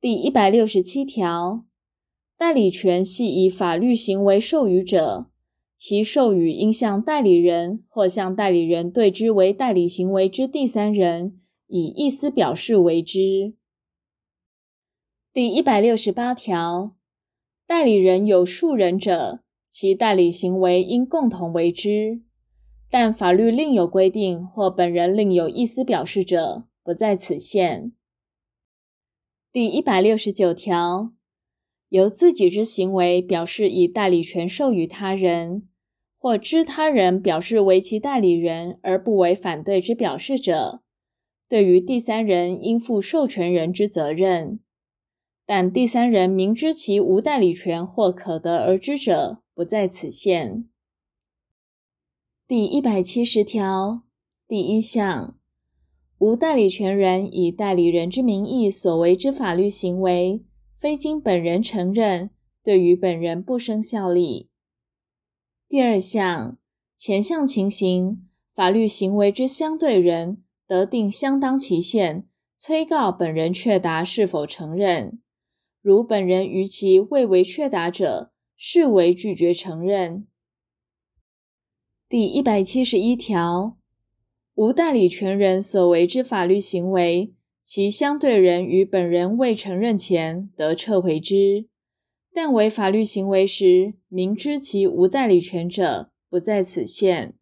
第一百六十七条，代理权系以法律行为授予者，其授予应向代理人或向代理人对之为代理行为之第三人以意思表示为之。第一百六十八条，代理人有数人者，其代理行为应共同为之，但法律另有规定或本人另有意思表示者，不在此限。第一百六十九条，由自己之行为表示以代理权授予他人，或知他人表示为其代理人而不为反对之表示者，对于第三人应负授权人之责任。但第三人明知其无代理权或可得而知者，不在此限。第一百七十条第一项。无代理权人以代理人之名义所为之法律行为，非经本人承认，对于本人不生效力。第二项，前项情形，法律行为之相对人得定相当期限，催告本人确答是否承认。如本人于其未为确答者，视为拒绝承认。第一百七十一条。无代理权人所为之法律行为，其相对人于本人未承认前得撤回之，但为法律行为时明知其无代理权者，不在此限。